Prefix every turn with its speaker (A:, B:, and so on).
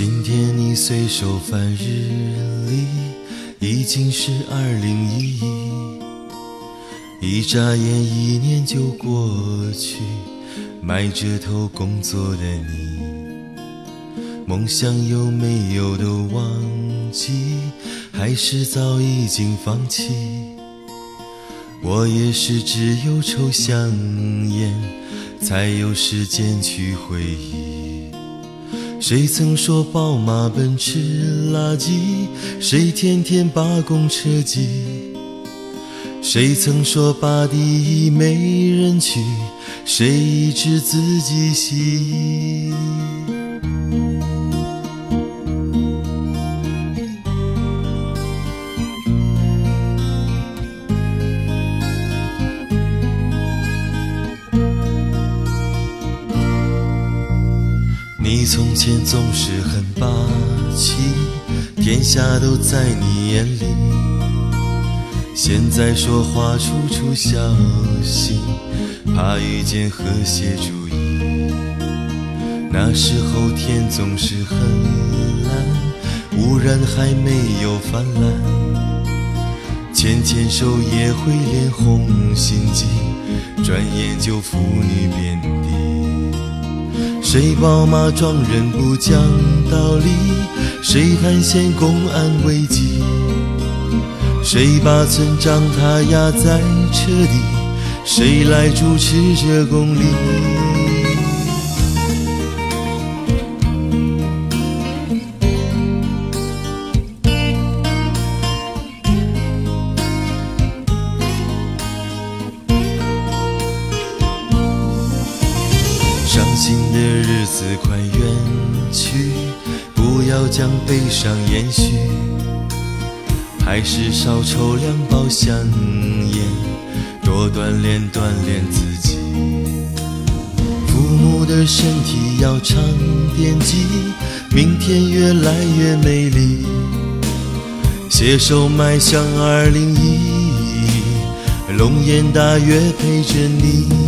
A: 今天你随手翻日历已经是二零一一一眨眼一年就过去埋着头工作的你梦想有没有都忘记还是早已经放弃。我也是只有抽香烟才有时间去回忆。谁曾说宝马奔驰垃圾？谁天天把公车挤谁曾说巴黎没人去谁一直自己洗？从前总是很霸气，天下都在你眼里。现在说话处处小心，怕遇见和谐主义。那时候天总是很蓝，污染还没有泛滥。牵牵手也会脸红心悸，转眼就妇女遍地。谁宝马撞人不讲道理谁还嫌公安危机？谁把村长他压在车底？谁来主持这公理？新的日子快远去，不要将悲伤延续，还是少抽两包香烟，多锻炼锻炼自己。父母的身体要常惦记，明天越来越美丽。携手迈向二零一一，龙颜大悦陪着你。